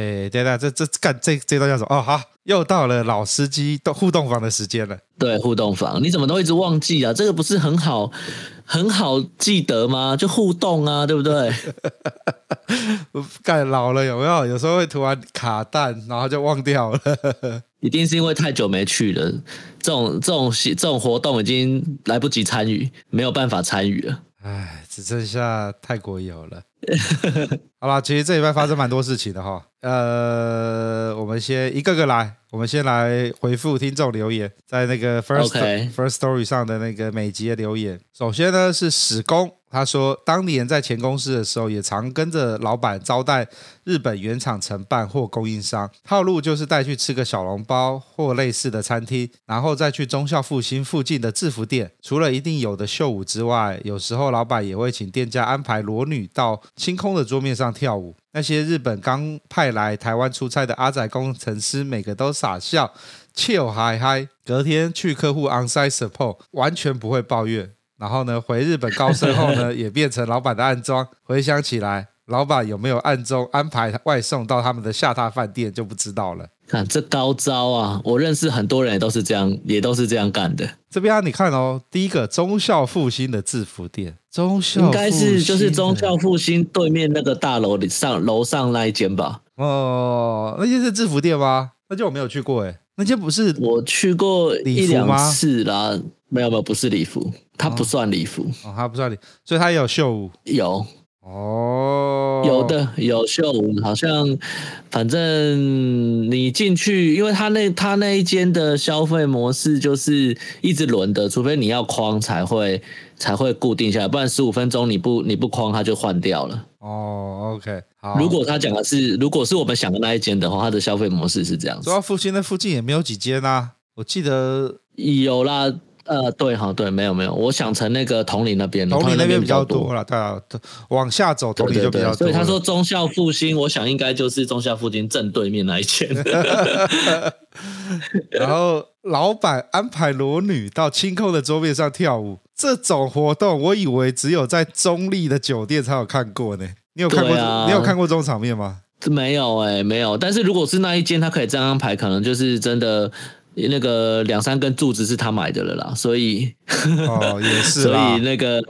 诶，对对，这这干这这段叫什么？哦，好，又到了老司机的互动房的时间了。对，互动房，你怎么都一直忘记啊？这个不是很好很好记得吗？就互动啊，对不对？干老了有没有？有时候会突然卡弹，然后就忘掉了。一定是因为太久没去了，这种这种这种活动已经来不及参与，没有办法参与了。唉，只剩下泰国有了。好啦，其实这礼拜发生蛮多事情的哈。呃，我们先一个个来，我们先来回复听众留言，在那个 First. First Story 上的那个每集的留言。首先呢是史工。他说，当年在前公司的时候，也常跟着老板招待日本原厂承办或供应商，套路就是带去吃个小笼包或类似的餐厅，然后再去忠孝复兴附近的制服店。除了一定有的秀舞之外，有时候老板也会请店家安排裸女到清空的桌面上跳舞。那些日本刚派来台湾出差的阿仔工程师，每个都傻笑，笑嗨嗨。隔天去客户 onsite support，完全不会抱怨。然后呢，回日本高升后呢，也变成老板的暗装。回想起来，老板有没有暗中安排外送到他们的下榻饭店，就不知道了。看这高招啊！我认识很多人也都是这样，也都是这样干的。这边啊，你看哦，第一个忠孝复兴的制服店，应该是就是中校复兴对面那个大楼里上楼上那一间吧？哦，那间是制服店吗？那间我没有去过，哎，那间不是我去过一两次啦。没有没有，不是礼服，它不算礼服。哦，它不算礼，所以它也有秀舞，有哦，有的有秀舞，好像反正你进去，因为他那他那一间的消费模式就是一直轮的，除非你要框才会才会固定下来，不然十五分钟你不你不框它就换掉了。哦，OK，好。如果他讲的是如果是我们想的那一间的话，它的消费模式是这样子。主要附近那附近也没有几间啊，我记得有啦。呃，对，哈，对，没有，没有，我想成那个统领那边，统领那边比较多了，对啊，往下走，统领就比较多。所以他说忠孝复兴，我想应该就是忠孝复兴正对面那一间。然后老板安排裸女到清空的桌面上跳舞，这种活动我以为只有在中立的酒店才有看过呢。你有看过？啊、你有看过这种场面吗？没有、欸，哎，没有。但是如果是那一间，他可以这样安排，可能就是真的。那个两三根柱子是他买的了啦，所以哦也是，所以那个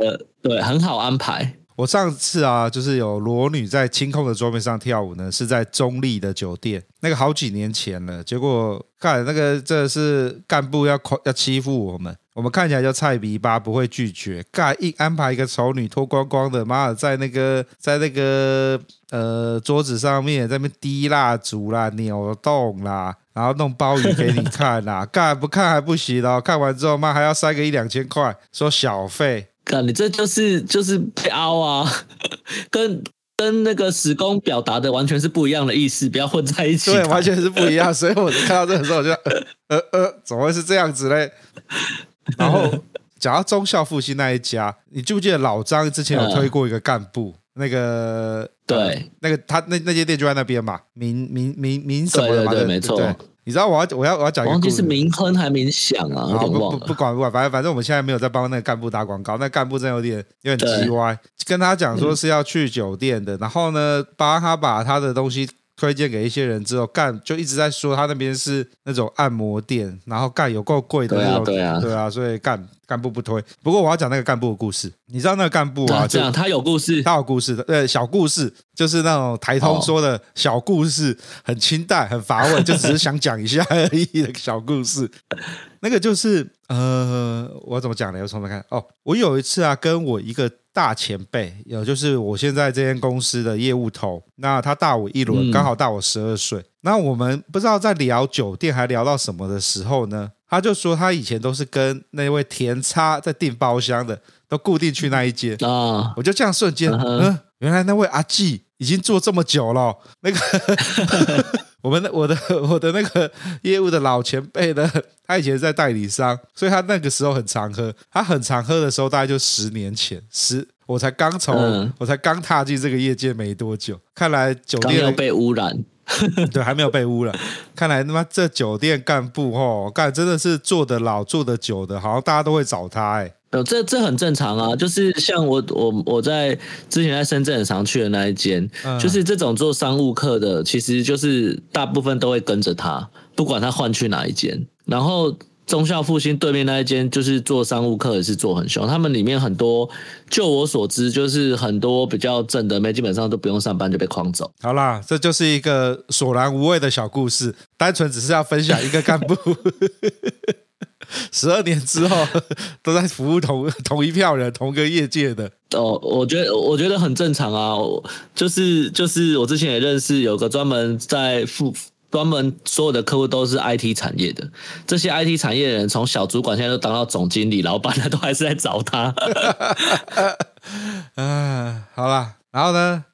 对很好安排。我上次啊，就是有裸女在清空的桌面上跳舞呢，是在中立的酒店，那个好几年前了。结果看那个这是干部要要欺负我们，我们看起来就菜逼吧，不会拒绝。干一安排一个丑女脱光光的，妈的在那个在那个呃桌子上面在那边滴蜡烛啦、扭动啦。然后弄鲍鱼给你看呐、啊，干不看还不行哦，看完之后妈还要塞个一两千块，说小费。干你这就是就是被凹啊，跟跟那个史工表达的完全是不一样的意思，不要混在一起。对，完全是不一样。所以我看到这个时候我就 呃呃，怎么会是这样子嘞？然后讲到忠孝复兴那一家，你记不记得老张之前有推过一个干部？嗯那个对、呃，那个他那那间店就在那边嘛，民民民民什么的嘛，对，对，对，没错。你知道我要我要我要讲一个故事，是民亨还民享啊？好不不不管不管，反正反正我们现在没有在帮那个干部打广告，那干部真的有点有点叽歪，跟他讲说是要去酒店的，嗯、然后呢帮他把他的东西推荐给一些人之后，干就一直在说他那边是那种按摩店，然后干有够贵的那种，对啊，对啊，对啊，所以干干部不推。不过我要讲那个干部的故事，你知道那个干部啊？这样他有故事，他有故事的，呃，小故事就是那种台通说的小故事，很清淡，很乏味，就只是想讲一下而已的小故事。那个就是呃，我怎么讲呢？我从头看哦，我有一次啊，跟我一个。大前辈，有就是我现在这间公司的业务头，那他大我一轮，刚好大我十二岁。那我们不知道在聊酒店还聊到什么的时候呢，他就说他以前都是跟那位甜差在订包厢的，都固定去那一间啊。我就这样瞬间，嗯，原来那位阿纪已经做这么久了，那个。我们的我的我的那个业务的老前辈呢，他以前在代理商，所以他那个时候很常喝。他很常喝的时候，大概就十年前，十我才刚从、嗯、我才刚踏进这个业界没多久。看来酒店被污染，对，还没有被污染。看来他妈这酒店干部哦，干真的是做的老做的久的，好像大家都会找他哎。呃，这这很正常啊，就是像我我我在之前在深圳很常去的那一间，嗯、就是这种做商务客的，其实就是大部分都会跟着他，不管他换去哪一间。然后忠孝复兴对面那一间，就是做商务客也是做很凶，他们里面很多，就我所知，就是很多比较正的妹，基本上都不用上班就被诓走。好啦，这就是一个索然无味的小故事，单纯只是要分享一个干部。十二年之后都在服务同同一票人，同个业界的哦，我觉得我觉得很正常啊，就是就是我之前也认识有个专门在付专门所有的客户都是 IT 产业的，这些 IT 产业的人从小主管现在都当到总经理、老板了，都还是在找他。嗯，好了，然后呢？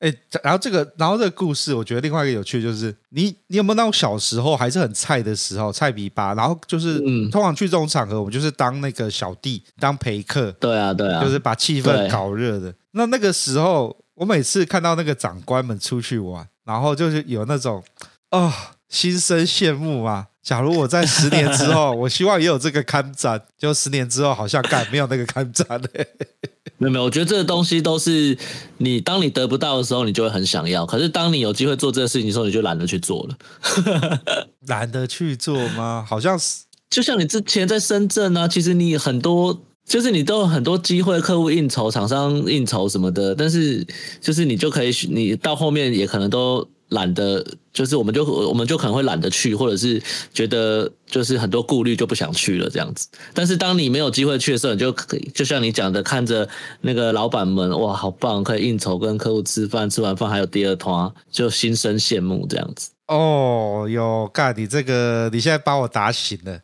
哎，然后这个，然后这个故事，我觉得另外一个有趣就是，你你有没有那种小时候还是很菜的时候，菜比吧？然后就是，嗯，通常去这种场合，我们就是当那个小弟，当陪客，对啊，对啊，就是把气氛搞热的。那那个时候，我每次看到那个长官们出去玩，然后就是有那种，哦，心生羡慕啊。假如我在十年之后，我希望也有这个看展，就十年之后好像干没有那个看展嘞。没有没有，我觉得这个东西都是你当你得不到的时候，你就会很想要；可是当你有机会做这个事情的时候，你就懒得去做了。懒得去做吗？好像是，就像你之前在深圳啊，其实你很多就是你都有很多机会，客户应酬、厂商应酬什么的，但是就是你就可以，你到后面也可能都。懒得，就是我们就我们就可能会懒得去，或者是觉得就是很多顾虑就不想去了这样子。但是当你没有机会去的时候，你就可以就像你讲的，看着那个老板们，哇，好棒，可以应酬跟客户吃饭，吃完饭还有第二团，就心生羡慕这样子。哦，哟，干你这个，你现在把我打醒了。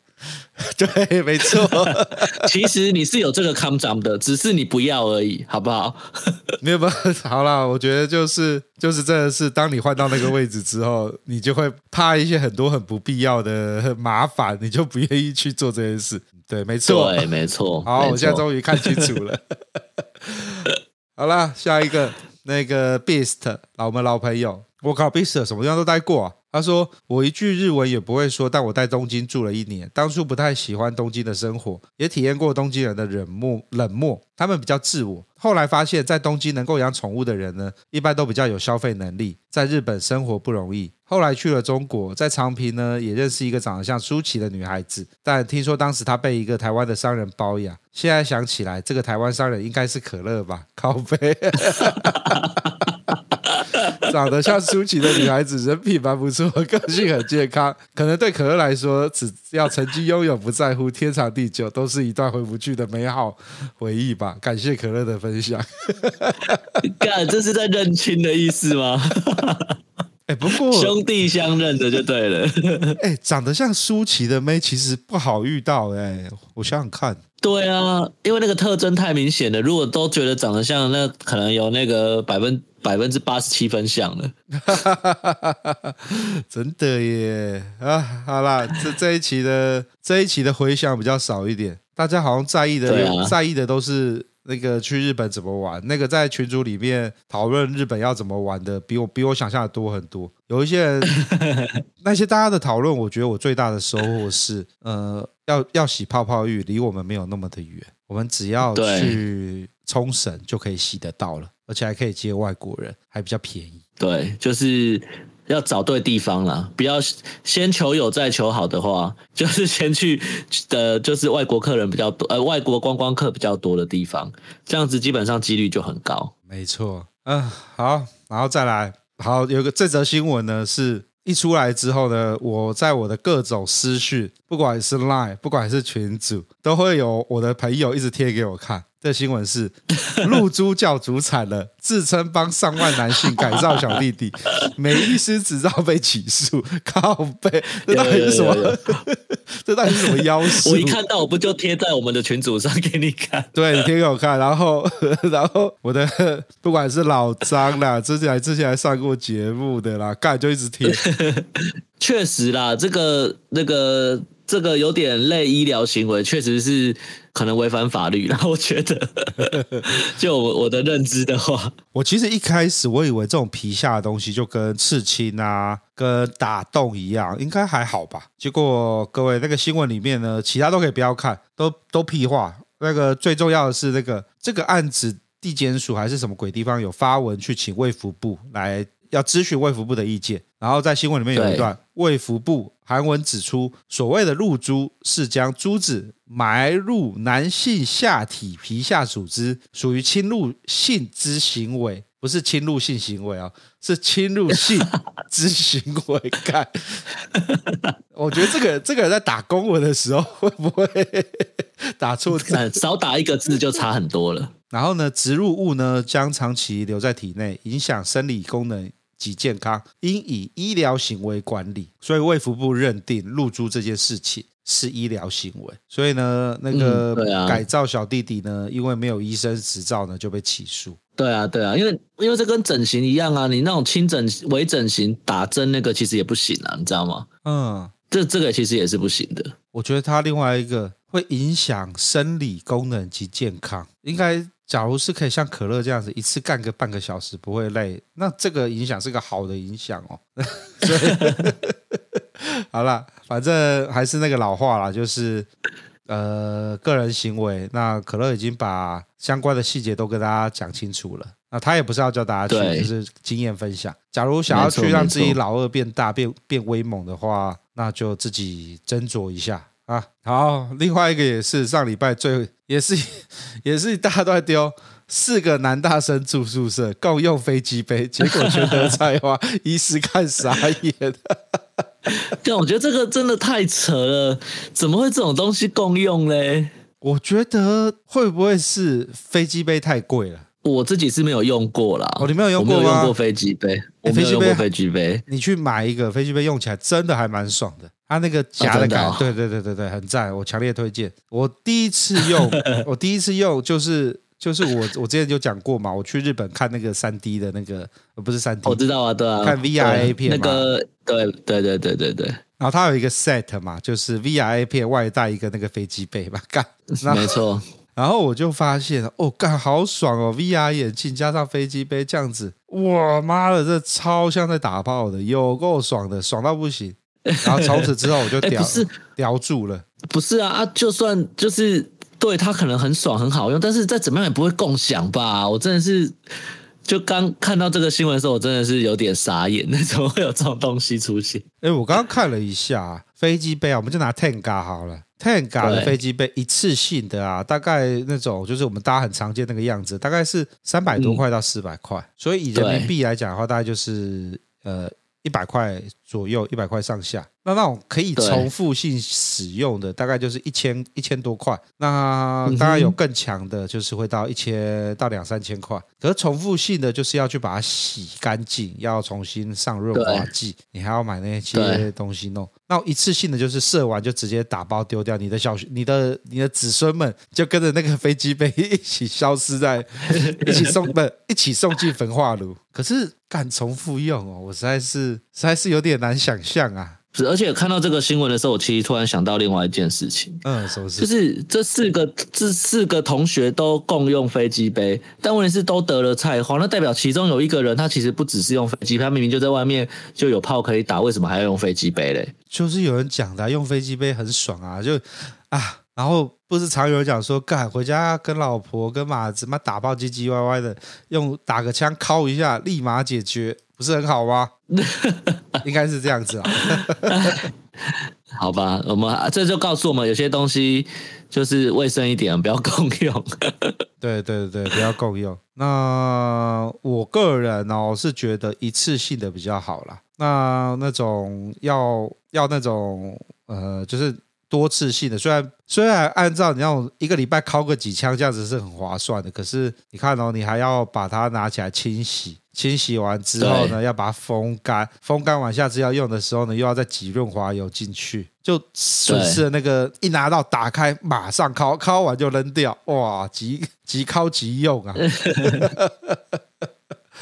对，没错。其实你是有这个 come jump 的，只是你不要而已，好不好？没有吧？好啦，我觉得就是就是真的是，当你换到那个位置之后，你就会怕一些很多很不必要的麻烦，你就不愿意去做这件事。对，没错，对，没错。好，我现在终于看清楚了。好啦，下一个那个 Beast，老我们老朋友，我靠，Beast 什么地方都待过啊。他说：“我一句日文也不会说，但我在东京住了一年。当初不太喜欢东京的生活，也体验过东京人的冷漠。冷漠，他们比较自我。后来发现，在东京能够养宠物的人呢，一般都比较有消费能力。在日本生活不容易。后来去了中国，在长平呢，也认识一个长得像舒淇的女孩子。但听说当时她被一个台湾的商人包养。现在想起来，这个台湾商人应该是可乐吧？靠北。” 长得像舒淇的女孩子，人品蛮不错，个性很健康。可能对可乐来说，只要曾经拥有，不在乎天长地久，都是一段回不去的美好回忆吧。感谢可乐的分享。干，这是在认亲的意思吗？哎、欸，不过兄弟相认的就对了。哎、欸，长得像舒淇的妹其实不好遇到。哎，我想想看。对啊，因为那个特征太明显了。如果都觉得长得像，那可能有那个百分。百分之八十七分像了，真的耶啊！好啦，这这一期的这一期的回响比较少一点，大家好像在意的、啊、在意的都是那个去日本怎么玩，那个在群组里面讨论日本要怎么玩的，比我比我想象的多很多。有一些人 那些大家的讨论，我觉得我最大的收获是，呃，要要洗泡泡浴，离我们没有那么的远，我们只要去冲绳就可以洗得到了。而且还可以接外国人，还比较便宜。对，就是要找对地方啦，不要先求有再求好的话，就是先去的，就是外国客人比较多，呃，外国观光客比较多的地方，这样子基本上几率就很高。没错，嗯，好，然后再来，好，有个这则新闻呢是。一出来之后呢，我在我的各种私讯，不管是 Line，不管是群组，都会有我的朋友一直贴给我看。这新闻是 露珠教主惨了，自称帮上万男性改造小弟弟，美医师执照被起诉，靠背，这到底是什么？有有有有 这到底是什么妖术？我一看到我不就贴在我们的群组上给你看？对，你贴给我看，然后然后我的不管是老张啦，之前还之前还上过节目的啦，干就一直贴。确实啦，这个那个。这个有点类医疗行为，确实是可能违反法律。然后我觉得，就我的认知的话，我其实一开始我以为这种皮下的东西就跟刺青啊、跟打洞一样，应该还好吧。结果各位那个新闻里面呢，其他都可以不要看，都 都屁话。那个最重要的是那个这个案子，地检署还是什么鬼地方有发文去请卫福部来。要咨询卫福部的意见，然后在新闻里面有一段，卫福部韩文指出，所谓的露珠是将珠子埋入男性下体皮下组织，属于侵入性之行为，不是侵入性行为啊，是侵入性 之行为。看，我觉得这个这个人在打公文的时候会不会 打错字？少打一个字就差很多了。然后呢，植入物呢将长期留在体内，影响生理功能。及健康，应以医疗行为管理，所以卫福部认定入住这件事情是医疗行为，所以呢，那个改造小弟弟呢，因为没有医生执照呢，就被起诉。对啊，对啊，因为因为这跟整形一样啊，你那种轻整、微整形打针那个其实也不行啊，你知道吗？嗯，这这个其实也是不行的。我觉得它另外一个会影响生理功能及健康，应该。假如是可以像可乐这样子一次干个半个小时不会累，那这个影响是个好的影响哦。所以好了，反正还是那个老话啦，就是呃个人行为。那可乐已经把相关的细节都跟大家讲清楚了。那他也不是要教大家去，就是经验分享。假如想要去让自己老二变大、变变威猛的话，那就自己斟酌一下。啊，好，另外一个也是上礼拜最也是 也是大家都在丢，四个男大生住宿舍共用飞机杯，结果全得菜花，医师看傻眼。但我觉得这个真的太扯了，怎么会这种东西共用嘞？我觉得会不会是飞机杯太贵了？我自己是没有用过啦。哦，你没有用过吗？我没有用过飞机杯，我没有用过飞机杯。你去买一个飞机杯，用起来真的还蛮爽的。它那个夹的感，对对对对对，很赞，我强烈推荐。我第一次用，我第一次用就是就是我我之前就讲过嘛，我去日本看那个三 D 的那个，不是三 D，我知道啊，对啊，看 VRA 片，那个对对对对对对。然后它有一个 set 嘛，就是 VRA 片外带一个那个飞机杯嘛，干，没错。然后我就发现，哦，干好爽哦，VR 眼镜加上飞机杯这样子，哇妈的，这超像在打炮的，有够爽的，爽到不行。然后从此之后我就叼、欸、是叼住了，不是啊啊！就算就是对它可能很爽很好用，但是再怎么样也不会共享吧？我真的是就刚看到这个新闻的时候，我真的是有点傻眼，那怎么会有这种东西出现？哎，我刚刚看了一下飞机杯啊，我们就拿 Tenga 好了，Tenga 的飞机杯一次性的啊，大概那种就是我们大家很常见那个样子，大概是三百多块到四百块，嗯、所以以人民币来讲的话，大概就是呃。一百块左右，一百块上下。那那种可以重复性使用的，大概就是一千一千多块。那当然有更强的，就是会到一千到两三千块。可是重复性的，就是要去把它洗干净，要重新上润滑剂，你还要买那些东西弄。那一次性的就是射完就直接打包丢掉，你的小你的你的子孙们就跟着那个飞机杯一起消失在，一起送不一起送进焚化炉。可是敢重复用哦，我实在是实在是有点难想象啊。是，而且看到这个新闻的时候，我其实突然想到另外一件事情。嗯，什么事？就是这四个这四个同学都共用飞机杯，但问题是都得了菜花，那代表其中有一个人他其实不只是用飞机杯，他明明就在外面就有炮可以打，为什么还要用飞机杯嘞？就是有人讲的，用飞机杯很爽啊，就啊，然后不是常有人讲说，干回家跟老婆跟马子妈打爆唧唧歪歪的，用打个枪敲一下，立马解决，不是很好吗？应该是这样子啊。好吧，我们这就告诉我们，有些东西就是卫生一点，不要共用。对对对，不要共用。那我个人哦是觉得一次性的比较好啦。那那种要要那种呃，就是。多次性的，虽然虽然按照你那种一个礼拜敲个几枪这样子是很划算的，可是你看哦，你还要把它拿起来清洗，清洗完之后呢，要把它风干，风干完下次要用的时候呢，又要再挤润滑油进去，就损失了那个一拿到打开马上敲，敲完就扔掉，哇，即即敲即用啊！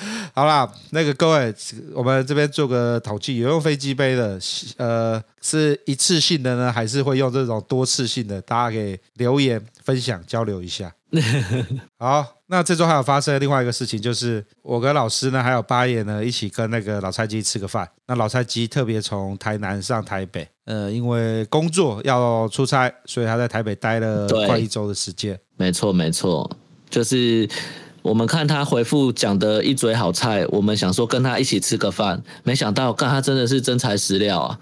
好啦，那个各位，我们这边做个统计，有用飞机杯的，呃，是一次性的呢，还是会用这种多次性的？大家可以留言分享交流一下。好，那这周还有发生另外一个事情，就是我跟老师呢，还有八爷呢，一起跟那个老菜鸡吃个饭。那老菜鸡特别从台南上台北，呃，因为工作要出差，所以他在台北待了快一周的时间。没错，没错，就是。我们看他回复讲的一嘴好菜，我们想说跟他一起吃个饭，没想到干他真的是真材实料啊！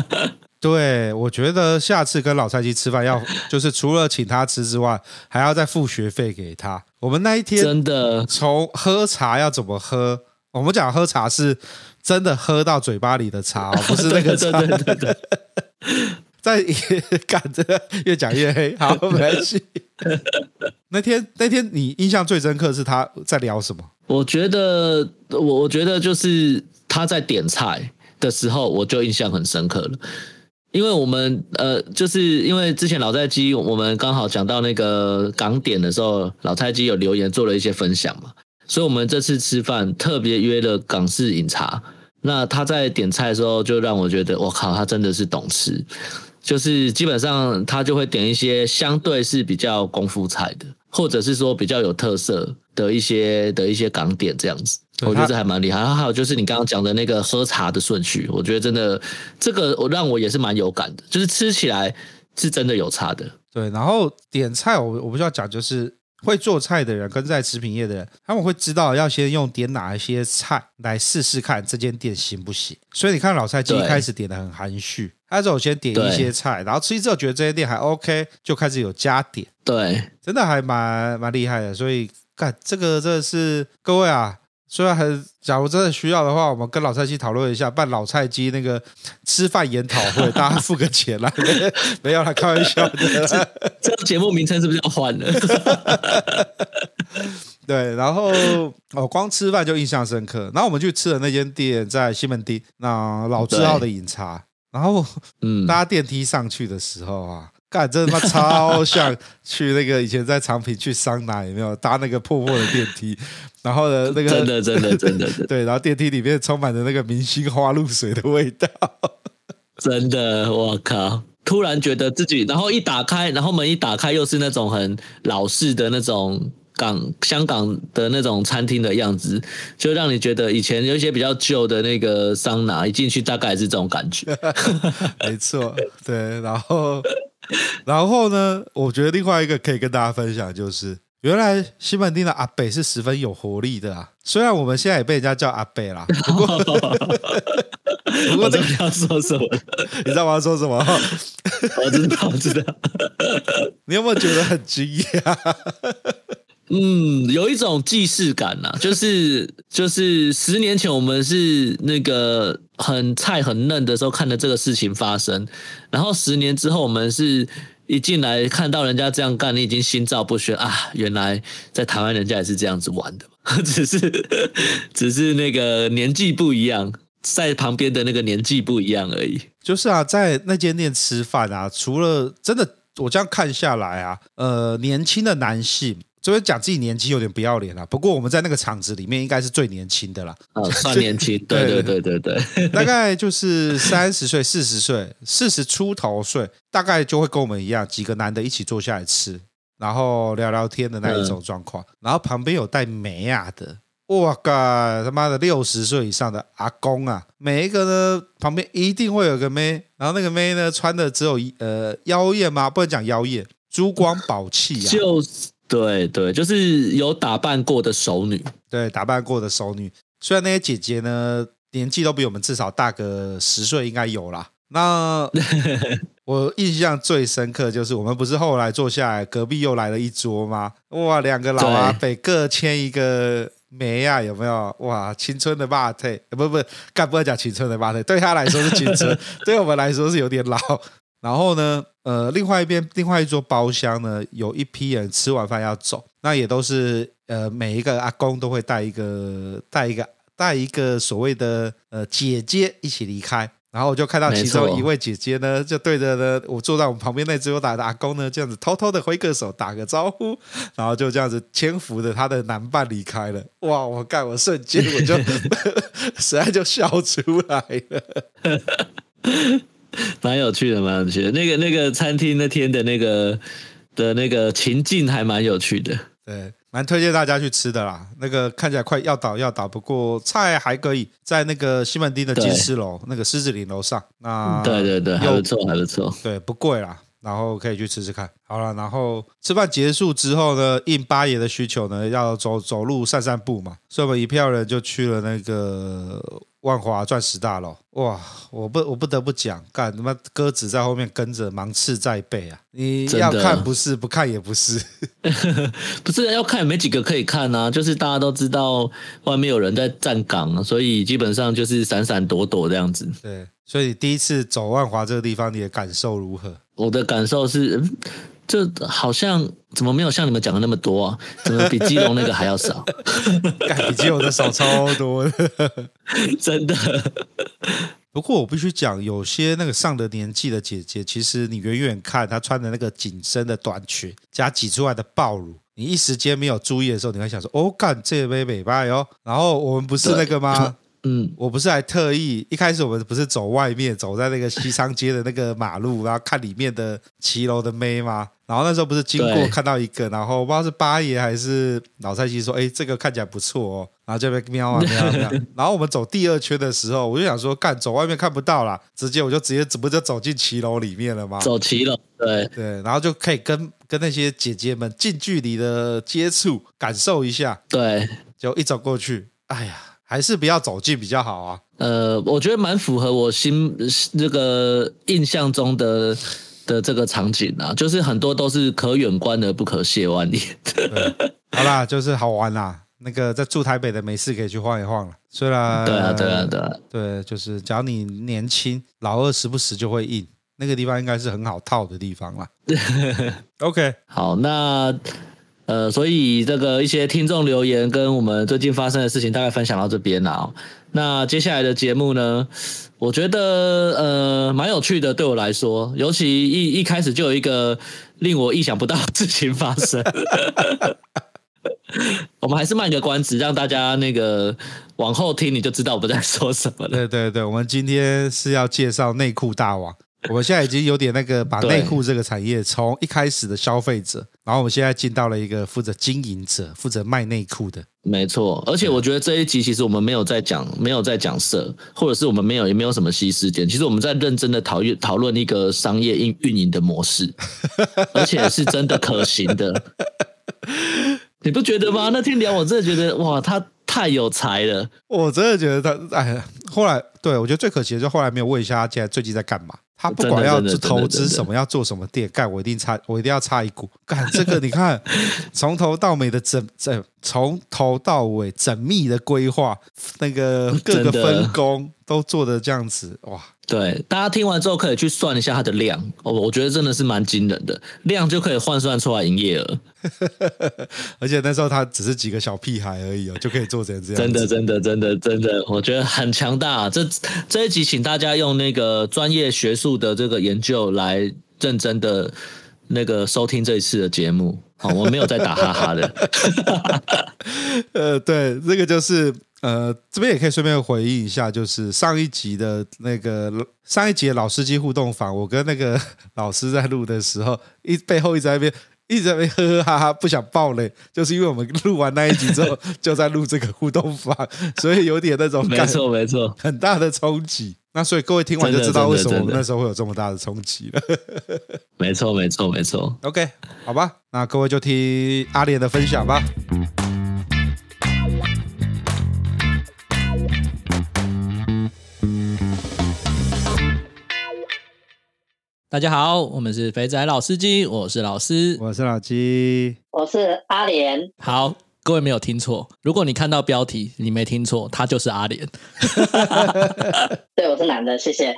对，我觉得下次跟老菜鸡吃饭要 就是除了请他吃之外，还要再付学费给他。我们那一天真的从喝茶要怎么喝，我们讲喝茶是真的喝到嘴巴里的茶，不是那个茶。对对对对对在赶着越讲越黑，好，没关系。那天那天你印象最深刻是他在聊什么？我觉得我我觉得就是他在点菜的时候，我就印象很深刻了。因为我们呃，就是因为之前老菜鸡，我们刚好讲到那个港点的时候，老菜鸡有留言做了一些分享嘛，所以我们这次吃饭特别约了港式饮茶。那他在点菜的时候，就让我觉得我靠，他真的是懂吃。就是基本上他就会点一些相对是比较功夫菜的，或者是说比较有特色的一些的一些港点这样子，我觉得这还蛮厉害。还有就是你刚刚讲的那个喝茶的顺序，我觉得真的这个我让我也是蛮有感的，就是吃起来是真的有差的。对，然后点菜我我不需要讲，就是。会做菜的人跟在食品业的人，他们会知道要先用点哪一些菜来试试看这间店行不行。所以你看老菜鸡一开始点的很含蓄，他首先点一些菜，然后吃之后觉得这间店还 OK，就开始有加点。对，真的还蛮蛮厉害的。所以干这个真的是各位啊。虽然很，假如真的需要的话，我们跟老菜鸡讨论一下，办老菜鸡那个吃饭研讨会，大家付个钱来，没有啦，开玩笑的。这个节目名称是不是要换了？对，然后哦，光吃饭就印象深刻。然后我们去吃的那间店在西门町，那老字号的饮茶。然后，嗯，搭电梯上去的时候啊。干，真的妈超像去那个以前在长平去桑拿，有没有搭那个破破的电梯？然后呢，那个真的真的 真的对，然后电梯里面充满着那个明星花露水的味道，真的，我靠！突然觉得自己，然后一打开，然后门一打开，又是那种很老式的那种港香港的那种餐厅的样子，就让你觉得以前有一些比较旧的那个桑拿，一进去大概是这种感觉。没错，对，然后。然后呢，我觉得另外一个可以跟大家分享，就是原来西门町的阿北是十分有活力的啊。虽然我们现在也被人家叫阿北啦，不过，不过这个要说什么？你知道我要说什么？我知道，我知道。你有没有觉得很惊讶？嗯，有一种既视感呐、啊，就是就是十年前我们是那个很菜很嫩的时候看的这个事情发生，然后十年之后我们是一进来看到人家这样干，你已经心照不宣啊，原来在台湾人家也是这样子玩的，只是 只是那个年纪不一样，在旁边的那个年纪不一样而已。就是啊，在那间店吃饭啊，除了真的我这样看下来啊，呃，年轻的男性。这边讲自己年纪有点不要脸了，不过我们在那个场子里面应该是最年轻的啦。哦，算年轻，对对对对对，对，大概就是三十岁、四十岁、四十出头岁，大概就会跟我们一样，几个男的一起坐下来吃，然后聊聊天的那一种状况。嗯、然后旁边有带妹啊的，哇嘎，他妈的六十岁以上的阿公啊，每一个呢旁边一定会有个妹，然后那个妹呢穿的只有呃妖艳吗？不能讲妖艳。珠光宝气啊，就是对对，就是有打扮过的熟女，对，打扮过的熟女。虽然那些姐姐呢，年纪都比我们至少大个十岁，应该有啦。那 我印象最深刻就是，我们不是后来坐下来，隔壁又来了一桌吗？哇，两个老阿北各牵一个梅啊，有没有？哇，青春的霸退，不不，干不要讲青春的霸退，对他来说是青春，对我们来说是有点老。然后呢，呃，另外一边，另外一桌包厢呢，有一批人吃完饭要走，那也都是呃，每一个阿公都会带一个带一个带一个所谓的呃姐姐一起离开。然后我就看到其中一位姐姐呢，就对着呢我坐在我们旁边那只有打的阿公呢，这样子偷偷的挥个手，打个招呼，然后就这样子牵扶着他的男伴离开了。哇！我干，我瞬间我就 实在就笑出来了，蛮有趣的，蛮有趣的。那个那个餐厅那天的那个的那个情境还蛮有趣的，对。蛮推荐大家去吃的啦，那个看起来快要倒要倒，不过菜还可以，在那个西门町的金狮楼那个狮子林楼上。那对对对，还不错，还不错，对，不贵啦，然后可以去吃吃看。好了，然后吃饭结束之后呢，应八爷的需求呢，要走走路散散步嘛，所以我们一票人就去了那个。万华钻石大楼，哇！我不，我不得不讲，干他妈鸽子在后面跟着，芒刺在背啊！你要看不是，不看也不是，不是要看也没几个可以看啊。就是大家都知道外面有人在站岗，所以基本上就是闪闪躲躲这样子。对，所以第一次走万华这个地方，你的感受如何？我的感受是。这好像怎么没有像你们讲的那么多啊？怎么比基隆那个还要少？比基隆的少超多的，真的。不过我必须讲，有些那个上了年纪的姐姐，其实你远远看她穿的那个紧身的短裙加挤出来的爆乳，你一时间没有注意的时候，你会想说：“哦，干这杯美拜哦。”然后我们不是那个吗？嗯，我不是还特意一开始我们不是走外面，走在那个西昌街的那个马路，然后看里面的骑楼的妹吗？然后那时候不是经过看到一个，然后不知道是八爷还是老蔡西说，哎，这个看起来不错哦，然后就被瞄啊瞄啊瞄。然后我们走第二圈的时候，我就想说，干走外面看不到啦，直接我就直接怎么就走进骑楼里面了吗？走骑楼，对对，然后就可以跟跟那些姐姐们近距离的接触，感受一下。对，就一走过去，哎呀，还是不要走近比较好啊。呃，我觉得蛮符合我心这个印象中的。的这个场景啊，就是很多都是可远观而不可亵玩焉。好啦，就是好玩啦。那个在住台北的没事可以去晃一晃了。虽然对啊，对啊，对啊，对，就是只要你年轻，老二时不时就会硬。那个地方应该是很好套的地方啦。OK，好，那呃，所以这个一些听众留言跟我们最近发生的事情，大概分享到这边了。那接下来的节目呢？我觉得呃蛮有趣的，对我来说，尤其一一开始就有一个令我意想不到的事情发生。我们还是卖个关子，让大家那个往后听，你就知道我们在说什么了。对对对，我们今天是要介绍内裤大王。我们现在已经有点那个把内裤这个产业从一开始的消费者，然后我们现在进到了一个负责经营者，负责卖内裤的。没错，而且我觉得这一集其实我们没有在讲，没有在讲色，或者是我们没有也没有什么西施点，其实我们在认真的讨论讨论一个商业运运营的模式，而且是真的可行的。你不觉得吗？那天聊我真的觉得哇，他太有才了。我真的觉得他哎，后来对我觉得最可惜的就是后来没有问一下他现在最近在干嘛。他不管要投资什么，要做什么店，干我一定插，我一定要插一股。干这个，你看 从头到尾的整整，从头到尾缜密的规划，那个各个分工都做的这样子，哇！对，大家听完之后可以去算一下它的量，哦，我觉得真的是蛮惊人的，量就可以换算出来营业额。而且那时候他只是几个小屁孩而已哦，就可以做成这样。真的，真的，真的，真的，我觉得很强大。这这一集，请大家用那个专业学术的这个研究来认真的那个收听这一次的节目。好，我没有在打哈哈的。呃，对，这个就是。呃，这边也可以顺便回应一下，就是上一集的那个上一集的老司机互动房，我跟那个老师在录的时候，一背后一直在那边，一直在那边呵呵哈哈，不想爆雷，就是因为我们录完那一集之后，就在录这个互动房，所以有点那种感，没错没错，很大的冲击。那所以各位听完就知道为什么我们那时候会有这么大的冲击了。没错没错没错。OK，好吧，那各位就听阿莲的分享吧。大家好，我们是肥仔老司机，我是老司，我是老鸡，我是阿莲。好，各位没有听错，如果你看到标题，你没听错，他就是阿莲。对，我是男的，谢谢。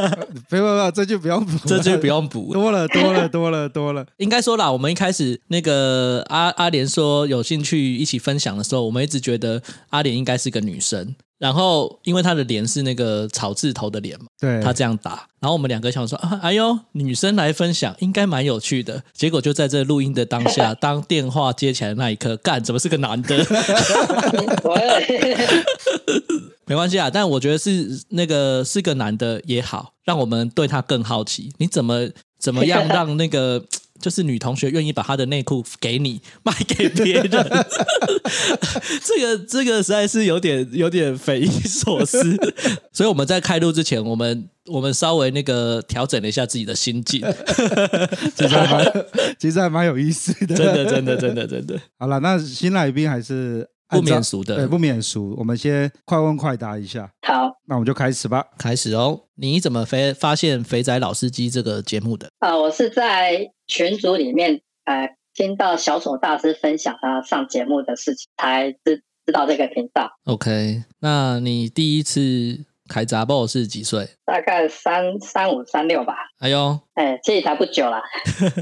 不用了，这句不用补，这句不用补，多了多了多了多了。应该说啦，我们一开始那个阿阿莲说有兴趣一起分享的时候，我们一直觉得阿莲应该是个女生。然后，因为他的脸是那个草字头的脸嘛，对，他这样打。然后我们两个想说啊，哎呦，女生来分享应该蛮有趣的。结果就在这录音的当下，当电话接起来的那一刻，干，怎么是个男的？没关系啊，但我觉得是那个是个男的也好，让我们对他更好奇。你怎么怎么样让那个？就是女同学愿意把她的内裤给你卖给别人，这个这个实在是有点有点匪夷所思。所以我们在开录之前，我们我们稍微那个调整了一下自己的心境，其实还蛮其实还蛮有意思的，真的真的真的真的。好了，那新来宾还是。不免俗的，对，不免俗。我们先快问快答一下。好，那我们就开始吧。开始哦。你怎么肥发现肥仔老司机这个节目的？啊，我是在群组里面，呃，听到小丑大师分享他上节目的事情，才知知道这个频道。OK，那你第一次开闸报是几岁？大概三三五三六吧。哎呦，哎，这也才不久啦。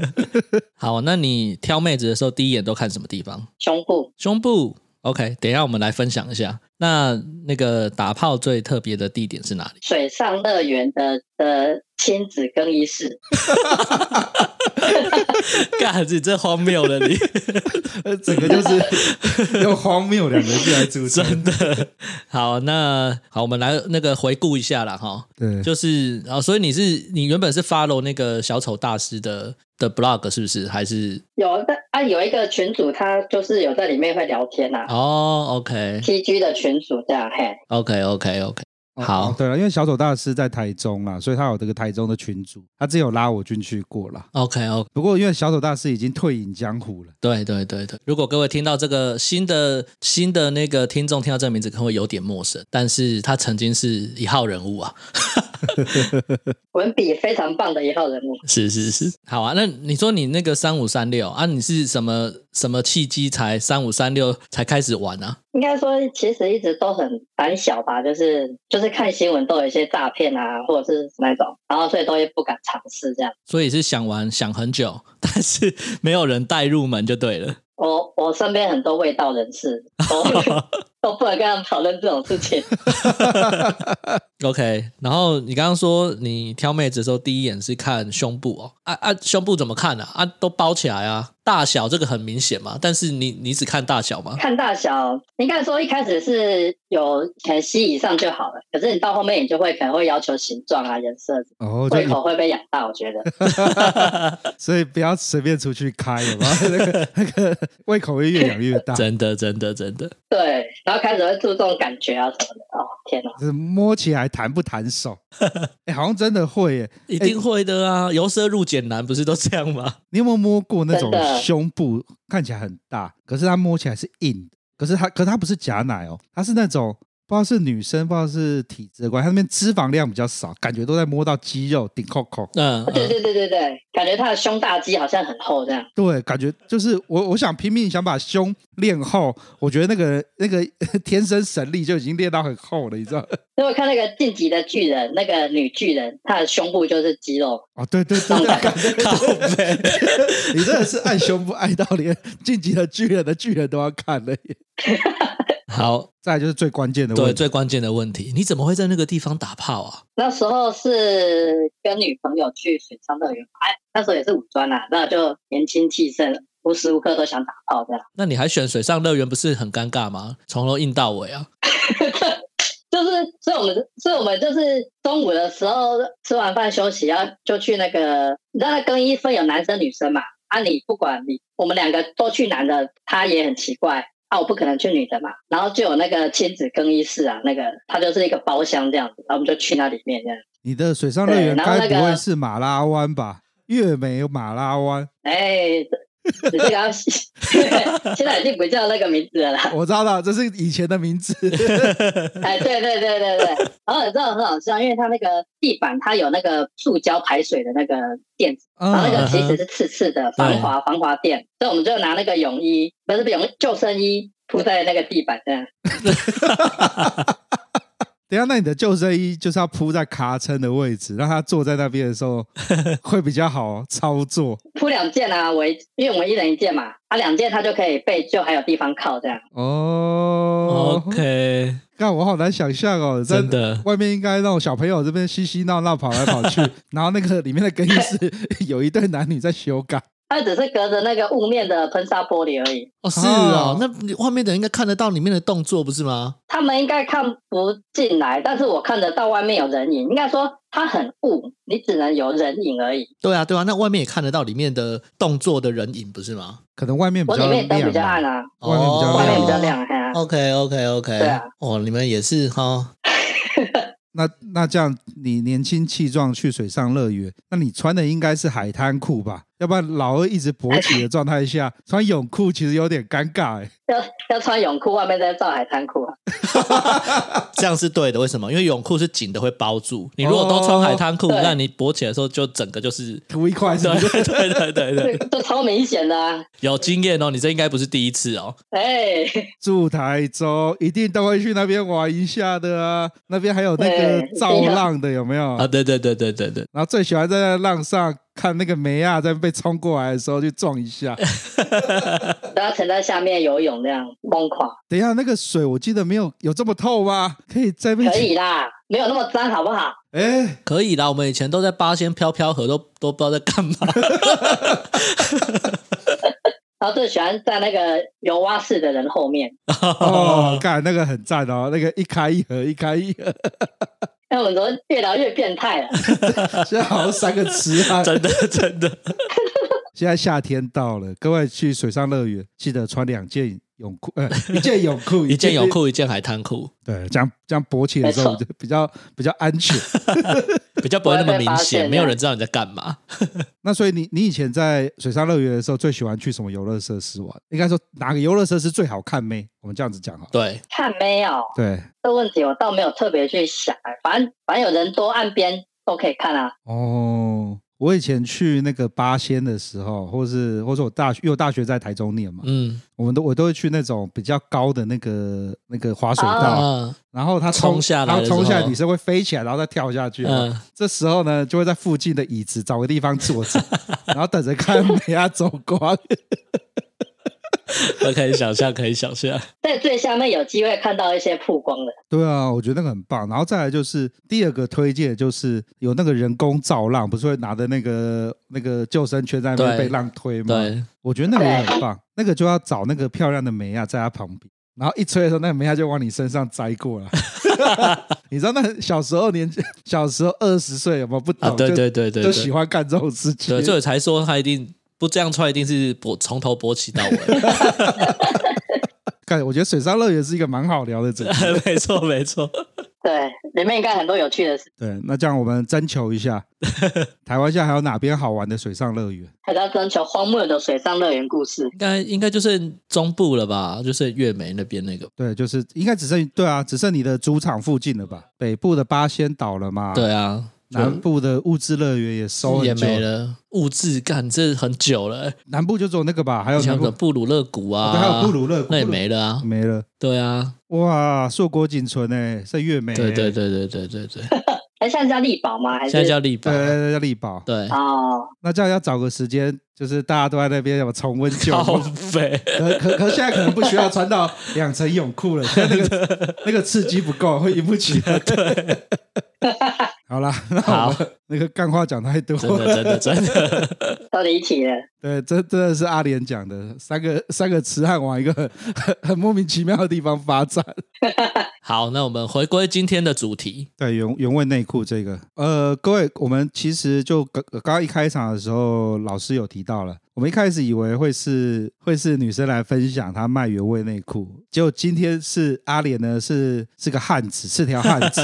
好，那你挑妹子的时候，第一眼都看什么地方？胸部，胸部。OK，等一下我们来分享一下。那那个打炮最特别的地点是哪里？水上乐园的的亲子更衣室。干子这荒谬了你，整个就是用荒谬两个字来组成。真的。好，那好，我们来那个回顾一下啦。哈。对，就是然后，所以你是你原本是 follow 那个小丑大师的的 blog 是不是？还是有的啊？有一个群主，他就是有在里面会聊天呐、啊。哦、oh,，OK，TG 的群主这样嘿。OK，OK，OK。Okay, okay, okay. 好、哦，对了，因为小丑大师在台中啦，所以他有这个台中的群主，他之前有拉我进去过了。OK，OK。不过因为小丑大师已经退隐江湖了。对对对对。如果各位听到这个新的新的那个听众听到这个名字，可能会有点陌生，但是他曾经是一号人物啊。文笔非常棒的一号人物。是是是。好啊，那你说你那个三五三六啊，你是什么什么契机才三五三六才开始玩啊？应该说，其实一直都很胆小吧，就是就是看新闻都有一些诈骗啊，或者是那种，然后所以都会不敢尝试这样。所以是想玩想很久，但是没有人带入门就对了。我我身边很多味道人士都 都不能跟他们讨论这种事情。OK，然后你刚刚说你挑妹子的时候，第一眼是看胸部哦，啊啊，胸部怎么看呢？啊？啊，都包起来啊，大小这个很明显嘛。但是你你只看大小吗？看大小，应该说一开始是有可能 C 以上就好了，可是你到后面你就会可能会要求形状啊、颜色，哦，胃口会被养大，我觉得。所以不要随便出去开，有没有？那个那个胃口会越养越大。真的，真的，真的。对，然后开始会注重感觉啊什么的。哦，天哪！就是摸起来。弹不弹手？哎，好像真的会耶，一定会的啊！由奢入俭难，不是都这样吗？你有没有摸过那种胸部看起来很大，可是它摸起来是硬的？可是它，可是它不是假奶哦，它是那种。不知道是女生，不知道是体质的关系，她那边脂肪量比较少，感觉都在摸到肌肉顶扣扣。嗯，对对对对对，感觉她的胸大肌好像很厚这样。对，感觉就是我，我想拼命想把胸练厚，我觉得那个 那个 天生神力就已经练到很厚了，你知道？因为看那个晋级的巨人，那个女巨人，她的胸部就是肌肉。哦，对对对，感觉靠背。你真的是爱胸部爱到连晋级的巨人的巨人都要看了耶。好，再来就是最关键的问题，对，最关键的问题，你怎么会在那个地方打炮啊？那时候是跟女朋友去水上乐园，哎，那时候也是五专啊，那就年轻气盛，无时无刻都想打炮这样。那你还选水上乐园，不是很尴尬吗？从头硬到尾啊。就是，所以我们，所以我们就是中午的时候吃完饭休息，要就去那个，你知道那更衣分有男生女生嘛？啊，你不管你我们两个都去男的，他也很奇怪啊，我不可能去女的嘛。然后就有那个亲子更衣室啊，那个它就是一个包厢这样子，然后我们就去那里面这样。你的水上乐园该不会是马拉湾吧？月美马拉湾。哎。你这个要现在已经不叫那个名字了啦。我知道了，这是以前的名字。哎，对对对对对，然后你知道很好笑，因为它那个地板它有那个塑胶排水的那个垫子，然后那个其实是刺刺的防滑防滑垫，所以我们就拿那个泳衣，不是泳救生衣铺在那个地板上。等下，那你的救生衣就是要铺在卡撑的位置，让他坐在那边的时候 会比较好操作。铺两件啊，我因为我们一人一件嘛，啊两件他就可以被救还有地方靠这样。哦，OK，那我好难想象哦，真的，外面应该那种小朋友这边嬉嬉闹闹跑来跑去，然后那个里面的更衣室 有一对男女在修改。它只是隔着那个雾面的喷砂玻璃而已。哦，是哦，那外面的人应该看得到里面的动作，不是吗？他们应该看不进来，但是我看得到外面有人影。应该说它很雾，你只能有人影而已。对啊，对啊，那外面也看得到里面的动作的人影，不是吗？可能外面比较亮，我里面灯比较暗啊，外面比较亮，外面比较亮。OK，OK，OK。对啊，哦，你们也是哈。那那这样，你年轻气壮去水上乐园，那你穿的应该是海滩裤吧？要不然老二一直勃起的状态下 穿泳裤，其实有点尴尬哎。要要穿泳裤，外面再罩海滩裤啊。这样是对的，为什么？因为泳裤是紧的，会包住。你如果都穿海滩裤，那你勃起的时候就整个就是凸一块？对对对对，这 超明显的啊。有经验哦，你这应该不是第一次哦。哎，住台中一定都会去那边玩一下的啊。那边还有那个造浪的，有没有？啊，对对对对对对。然后最喜欢在那浪上。看那个梅亚在被冲过来的时候，去撞一下，然后沉在下面游泳，那样疯狂。等一下，那个水我记得没有有这么透吗？可以在那边？可以啦，没有那么脏，好不好？哎、欸，可以啦。我们以前都在八仙飘飘河，都都不知道在干嘛。然后最喜欢在那个游蛙式的人后面。哦，干那个很赞哦，那个一开一合，一开一合。那我们怎么越聊越变态了？现在好像三个词啊，真 的真的。现在夏天到了，各位去水上乐园记得穿两件泳裤，呃，一件泳裤，一件泳裤，一件海滩裤。对，这样这样勃起的时候就比较比较安全，比较不会那么 明显，没有人知道你在干嘛。那所以你你以前在水上乐园的时候，最喜欢去什么游乐设施玩？应该说哪个游乐设施最好看没？我们这样子讲哈。对，看妹哦。对，这个问题我倒没有特别去想，反正反正有人多，岸边都可以看啊。哦。我以前去那个八仙的时候，或是或者我大学，因为我大学在台中念嘛，嗯，我们都我都会去那种比较高的那个那个滑水道，啊、然后它冲下来，然后冲下来，女生会飞起来，然后再跳下去，嗯，这时候呢，就会在附近的椅子找个地方坐着，然后等着看美亚走光。我可以想象，可以想象，在最下面有机会看到一些曝光的。对啊，我觉得那个很棒。然后再来就是第二个推荐，就是有那个人工造浪，不是会拿着那个那个救生圈在那边被浪推吗？对，我觉得那个也很棒。那个就要找那个漂亮的梅亚在他旁边，然后一吹的时候，那个梅亚就往你身上栽过来。你知道那小时候年纪，小时候二十岁有没有不懂？啊、对，对，对对对对，就喜欢干这种事情。对，所以才说他一定。不这样穿一定是勃从头勃起到尾。看，我觉得水上乐园是一个蛮好聊的，真的。没错没错。对，里面应该很多有趣的事。对，那这样我们征求一下，台湾现在还有哪边好玩的水上乐园？还在征求荒谬的水上乐园故事。应该应该就是中部了吧？就是月眉那边那个。对，就是应该只剩对啊，只剩你的主场附近了吧？北部的八仙岛了嘛？对啊。南部的物质乐园也收也没了，物质干这很久了。南部就只有那个吧，还有像个布鲁勒谷啊，还有布鲁勒谷，那也没了啊，没了。对啊，哇，硕果仅存诶，是月眉。对对对对对对 对。哎，现在叫丽宝吗？还是现在叫丽宝？对对对，叫丽宝。对哦，那这样要找个时间，就是大家都在那边有重温旧。好肥。可可可，现在可能不需要穿到两层泳裤了，现在那个 那个刺激不够，会引不起来。对。好了，那好，那个干话讲太多，真的真的真的，都离题了。对，这真的是阿莲讲的，三个三个痴汉往一个很 很莫名其妙的地方发展。好，那我们回归今天的主题。对，原原味内裤这个，呃，各位，我们其实就刚刚刚一开场的时候，老师有提到了，我们一开始以为会是会是女生来分享她卖原味内裤，结果今天是阿莲呢，是是个汉子，是条汉子。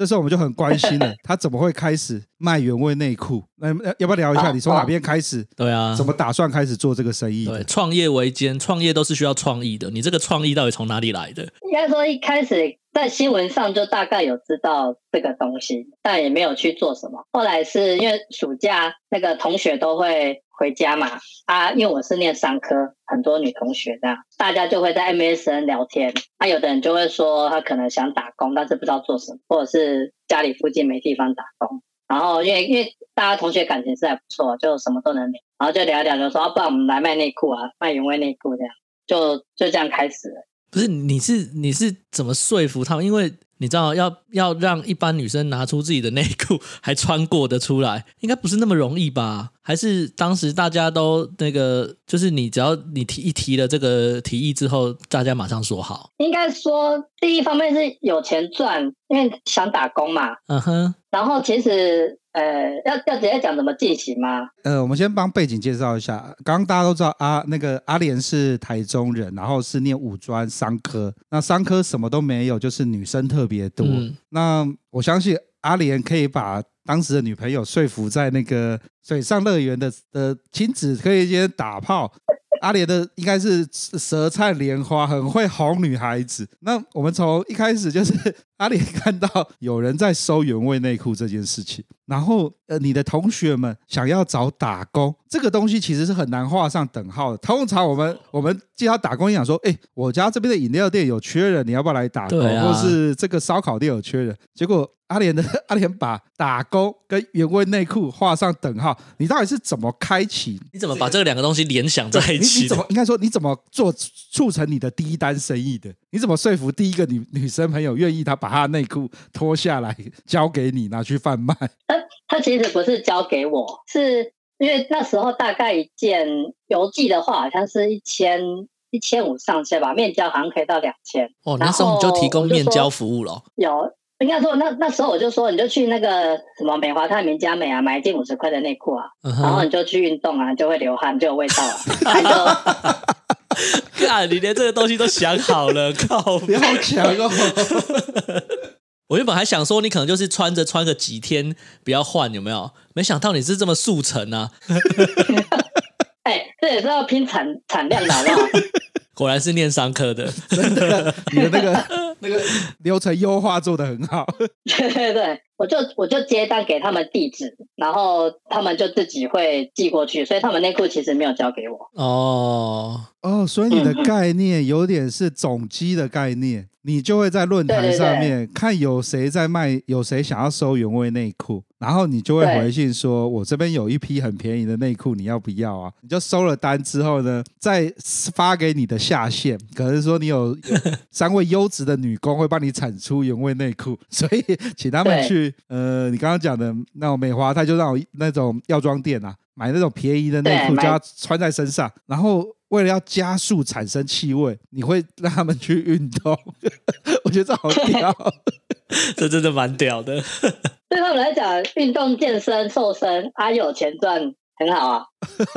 这时候我们就很关心了，他怎么会开始卖原味内裤？那要不要聊一下？你从哪边开始？对啊，怎么打算开始做这个生意？对，创业维艰，创业都是需要创意的。你这个创意到底从哪里来的？应该说一开始在新闻上就大概有知道这个东西，但也没有去做什么。后来是因为暑假那个同学都会回家嘛，啊，因为我是念商科，很多女同学这样，大家就会在 MSN 聊天。啊，有的人就会说他可能想打工，但是不知道做什么，或者是家里附近没地方打工。然后因为因为大家同学感情是还不错，就什么都能聊，然后就聊一聊，就说，啊，不然我们来卖内裤啊，卖原味内裤这样，就就这样开始了。不是，你是你是怎么说服他们？因为你知道，要要让一般女生拿出自己的内裤还穿过的出来，应该不是那么容易吧？还是当时大家都那个，就是你只要你提一提了这个提议之后，大家马上说好。应该说，第一方面是有钱赚，因为想打工嘛。嗯哼。然后其实。呃，要要直接讲怎么进行吗？呃，我们先帮背景介绍一下。刚刚大家都知道阿那个阿莲是台中人，然后是念五专商科。那商科什么都没有，就是女生特别多。嗯、那我相信阿莲可以把当时的女朋友说服，在那个水上乐园的的亲子可以先打炮。阿莲的应该是舌灿莲花，很会哄女孩子。那我们从一开始就是阿莲看到有人在收原味内裤这件事情，然后呃，你的同学们想要找打工，这个东西其实是很难画上等号的。通常我们 我们介绍打工，想说，哎，我家这边的饮料店有缺人，你要不要来打工？啊、或是这个烧烤店有缺人，结果。阿莲的 阿莲把打工跟原味内裤画上等号，你到底是怎么开启？你怎么把这个两个东西联想在一起？你怎么应该说你怎么做促成你的第一单生意的？你怎么说服第一个女女生朋友愿意她把她的内裤脱下来交给你拿去贩卖？他他其实不是交给我，是因为那时候大概一件邮寄的话，好像是一千一千五上下吧，面交好像可以到两千。哦，那时候你就提供面交服务了？有。应该说，那那时候我就说，你就去那个什么美华泰、名佳美啊，买一件五十块的内裤啊，uh huh. 然后你就去运动啊，就会流汗，就有味道啊。看，你连这个东西都想好了，靠，不要强哦！我原本还想说，你可能就是穿着穿个几天，不要换，有没有？没想到你是这么速成啊！哎、欸，这也是要拼产产量的，好不好？果然是念商科的，真的，你的那个 那个流程优化做的很好。对对对，我就我就接单给他们地址，然后他们就自己会寄过去，所以他们内裤其实没有交给我。哦哦，所以你的概念有点是总机的概念。你就会在论坛上面看有谁在卖，有谁想要收原味内裤，然后你就会回信说：“我这边有一批很便宜的内裤，你要不要啊？”你就收了单之后呢，再发给你的下线，可能说你有 三位优质的女工会帮你产出原味内裤，所以请他们去对呃，你刚刚讲的那种美华他，就让我那种药妆店啊，买那种便宜的内裤，叫他穿在身上，然后。为了要加速产生气味，你会让他们去运动。我觉得这好屌，这真的蛮屌的。对他们来讲，运动健身瘦身，还有钱赚。很好啊，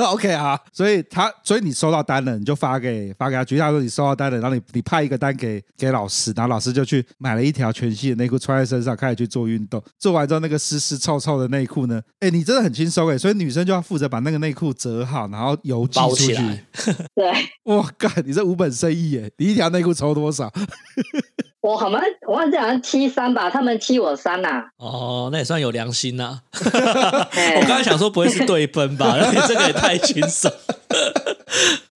OK 啊，所以他，所以你收到单了，你就发给发给他。举例来说，你收到单了，然后你你派一个单给给老师，然后老师就去买了一条全新的内裤穿在身上，开始去做运动。做完之后，那个湿湿臭臭的内裤呢？哎，你真的很轻松哎，所以女生就要负责把那个内裤折好，然后邮寄出去。对，哇干，你这无本生意耶！你一条内裤抽多少？我好像我忘记好像七三吧，他们七我三呐、啊。哦，那也算有良心呐、啊。我刚才想说不会是对分吧？你 这个也太轻松。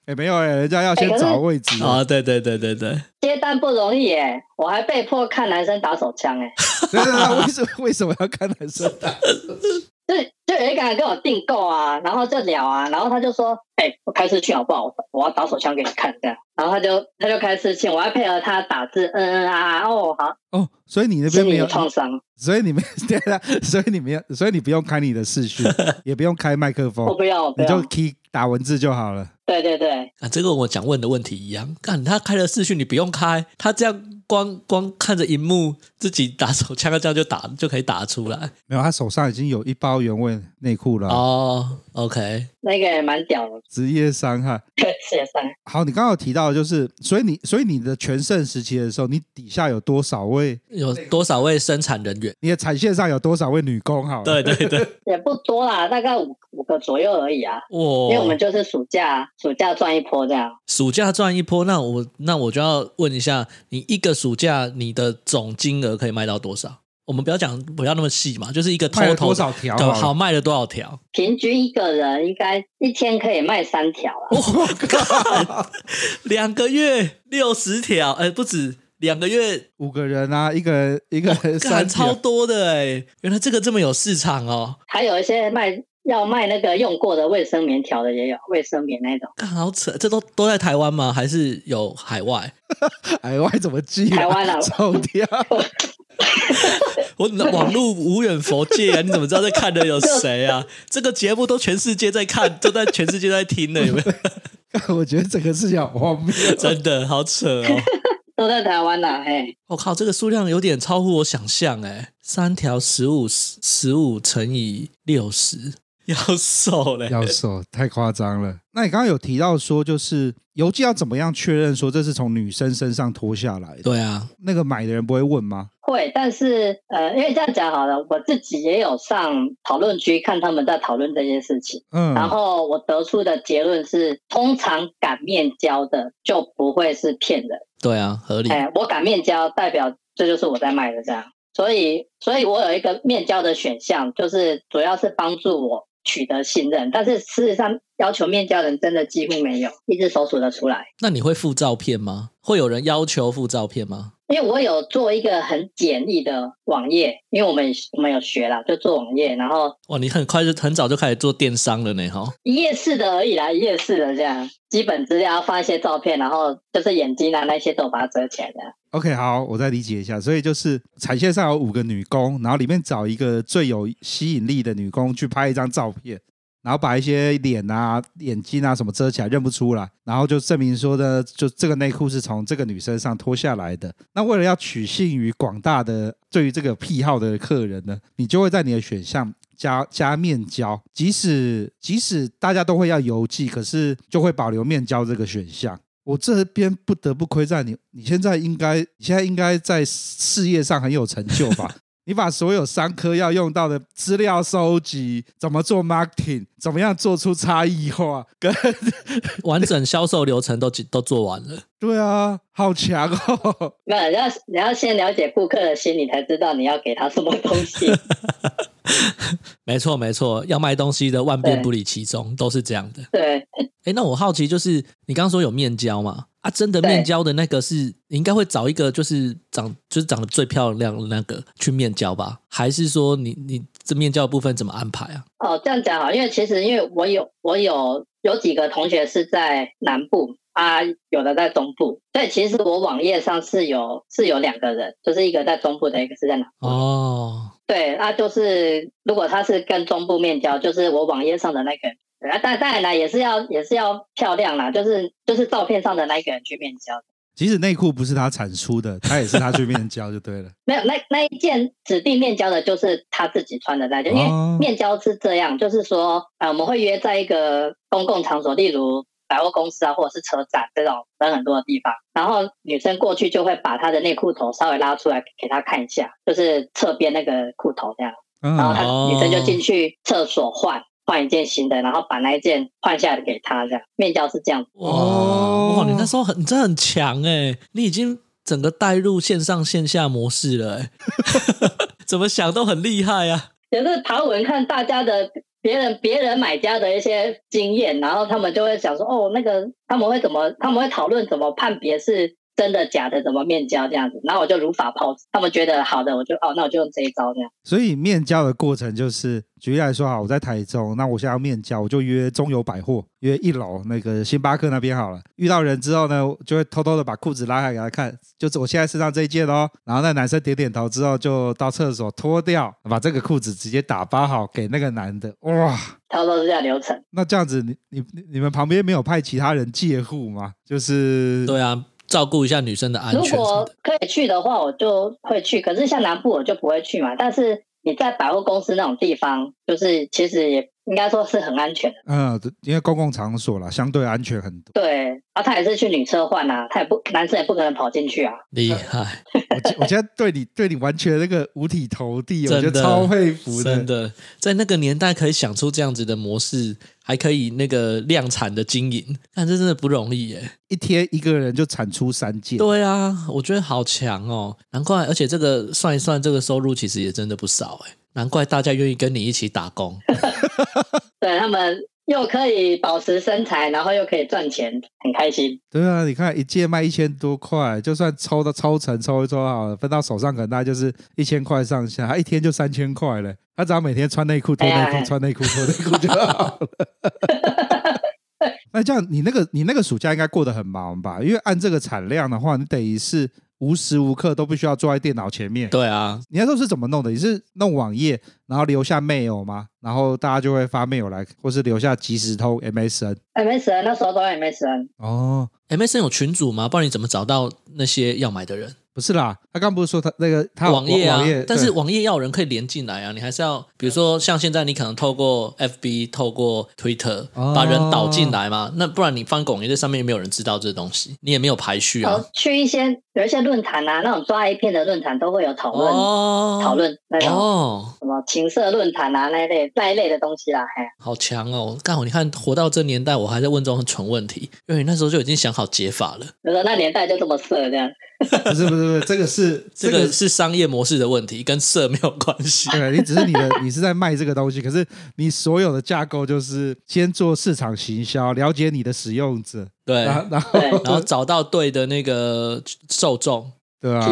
哎、欸，没有哎、欸，人家要先找位置啊、欸。对对对对对，接单不容易哎，我还被迫看男生打手枪哎。对对对，为什么为什么要看男生打手枪？就就有一个人跟我订购啊，然后就聊啊，然后他就说：“哎、欸，我开视讯好不好？我要打手枪给你看，这样。”然后他就他就开视讯，我要配合他打字，嗯嗯啊哦好哦，所以你那边没有创伤，所以你们 对啊，所以你没有，所以你不用开你的视讯，也不用开麦克风，我不要，不要你就 key 打文字就好了。对对对，啊，这个我想问的问题一样，干他开了视讯，你不用开，他这样光光看着荧幕自己打手枪，这样就打就可以打出来。没有，他手上已经有一包原味内裤了。哦，OK，那个也蛮屌的，职业伤害。职业伤害。好，你刚刚有提到，就是所以你所以你的全盛时期的时候，你底下有多少位？有多少位生产人员？你的产线上有多少位女工？好，对对对，也不多啦，大概五五个左右而已啊。哇，因为我们就是暑假暑假赚一波这样。暑假赚一波，那我那我就要问一下，你一个暑假你的总金额可以卖到多少？我们不要讲不要那么细嘛，就是一个 total 多少条？好卖了多少条？平均一个人应该一天可以卖三条啊！我靠，两个月六十条，哎，不止两个月五个人啊，一个人一个人三超多的哎，原来这个这么有市场哦。还有一些卖。要卖那个用过的卫生棉条的也有，卫生棉那种。好扯，这都都在台湾吗？还是有海外？海外怎么寄？台湾啊，臭掉！我网络无远佛界啊！你怎么知道在看的有谁啊？这个节目都全世界在看，都在全世界在听呢，有没有？我觉得整个事情好荒谬，真的好扯哦！都在台湾呢，哎，我靠，这个数量有点超乎我想象哎，三条十五十五乘以六十。要瘦嘞，要瘦，太夸张了。那你刚刚有提到说，就是邮寄要怎么样确认说这是从女生身上脱下来的？对啊，那个买的人不会问吗？会，但是呃，因为这样讲好了，我自己也有上讨论区看他们在讨论这件事情，嗯，然后我得出的结论是，通常擀面交的就不会是骗人。对啊，合理。哎，我擀面交，代表这就是我在卖的这样，所以，所以我有一个面交的选项，就是主要是帮助我。取得信任，但是事实上要求面交人真的几乎没有，一只手数得出来。那你会附照片吗？会有人要求附照片吗？因为我有做一个很简易的网页，因为我们我们有学啦，就做网页，然后哇，你很快就很早就开始做电商了呢，哈，一页式的而已啦，一页式的这样，基本资料放一些照片，然后就是眼睛啊那些都把它遮起来的。OK，好，我再理解一下，所以就是产线上有五个女工，然后里面找一个最有吸引力的女工去拍一张照片，然后把一些脸啊、眼睛啊什么遮起来，认不出来，然后就证明说呢，就这个内裤是从这个女生上脱下来的。那为了要取信于广大的对于这个癖好的客人呢，你就会在你的选项加加面交，即使即使大家都会要邮寄，可是就会保留面交这个选项。我这边不得不亏待你，你现在应该，你现在应该在事业上很有成就吧？你把所有商科要用到的资料收集，怎么做 marketing，怎么样做出差异化，跟 完整销售流程都都做完了。对啊，好强哦！那你要你要先了解顾客的心理，才知道你要给他什么东西。没错，没错，要卖东西的万变不离其宗，都是这样的。对。哎，那我好奇，就是你刚刚说有面交嘛？啊，真的面交的那个是你应该会找一个就是长就是长得最漂亮的那个去面交吧？还是说你你这面交的部分怎么安排啊？哦，这样讲好，因为其实因为我有我有有几个同学是在南部啊，有的在中部，所以其实我网页上是有是有两个人，就是一个在中部的，一个是在南部。哦，对，那就是如果他是跟中部面交，就是我网页上的那个。人啊，但当然啦，也是要也是要漂亮啦，就是就是照片上的那一个人去面交。即使内裤不是他产出的，他也是他去面交就对了。没有，那那一件指定面交的就是他自己穿的那件，因为面交是这样，就是说，呃，我们会约在一个公共场所，例如百货公司啊，或者是车站这种人很多的地方，然后女生过去就会把她的内裤头稍微拉出来给他看一下，就是侧边那个裤头这样，然后她女生就进去厕所换。换一件新的，然后把那一件换下来给他，这样面交是这样。哇哇，你那时候很，你真的很强哎！你已经整个带入线上线下模式了哎，怎么想都很厉害啊！也是爬文看大家的别人别人买家的一些经验，然后他们就会想说，哦，那个他们会怎么？他们会讨论怎么判别是。真的假的？怎么面交这样子？然后我就如法炮制。他们觉得好的，我就哦，那我就用这一招这样。所以面交的过程就是，举例来说好，我在台中，那我现在要面交，我就约中友百货，约一楼那个星巴克那边好了。遇到人之后呢，就会偷偷的把裤子拉开给他看，就是我现在身上这一件哦。然后那男生点点头之后，就到厕所脱掉，把这个裤子直接打包好给那个男的。哇，差不多是这样流程。那这样子你，你你你们旁边没有派其他人借护吗？就是对啊。照顾一下女生的安全。如果可以去的话，我就会去。可是像南部我就不会去嘛。但是你在百货公司那种地方，就是其实也。应该说是很安全的，嗯，因为公共场所啦，相对安全很多。对，啊，他也是去女车换啊，他也不，男生也不可能跑进去啊。厉害！我我现在对你对你完全那个五体投地，我觉得超佩服的。真的，在那个年代可以想出这样子的模式，还可以那个量产的经营，但这真的不容易耶！一天一个人就产出三件。对啊，我觉得好强哦，难怪，而且这个算一算，这个收入其实也真的不少哎。难怪大家愿意跟你一起打工，对，他们又可以保持身材，然后又可以赚钱，很开心。对啊，你看一件卖一千多块，就算抽到抽成抽一抽好了，分到手上可能大概就是一千块上下，他一天就三千块了。他只要每天穿内裤脱内裤，哎、穿内裤脱内裤就好了。那这样，你那个你那个暑假应该过得很忙吧？因为按这个产量的话，你等于是。无时无刻都必须要坐在电脑前面。对啊，你那时候是怎么弄的？你是弄网页，然后留下 mail 吗？然后大家就会发 mail 来，或是留下即时通 MSN？MSN 那时候都有 MSN。哦，MSN 有群组吗？不然你怎么找到那些要买的人？不是啦，他刚不是说他那个他网页啊，网页，但是网页要人可以连进来啊，你还是要，比如说像现在你可能透过 FB、透过 Twitter 把人导进来嘛，哦、那不然你翻拱页在上面也没有人知道这东西，你也没有排序啊。去一些有一些论坛啊，那种抓 A 片的论坛都会有讨论，哦、讨论那种什么情色论坛啊那一类那一类的东西啦，嘿，好强哦！刚好你看活到这年代，我还在问这种很蠢问题，因为你那时候就已经想好解法了。比如说那年代就这么色这样。不是不是不是，这个是 这个是商业模式的问题，跟色没有关系。对，你只是你的，你是在卖这个东西，可是你所有的架构就是先做市场行销，了解你的使用者，对，然后然后找到对的那个受众。对啊，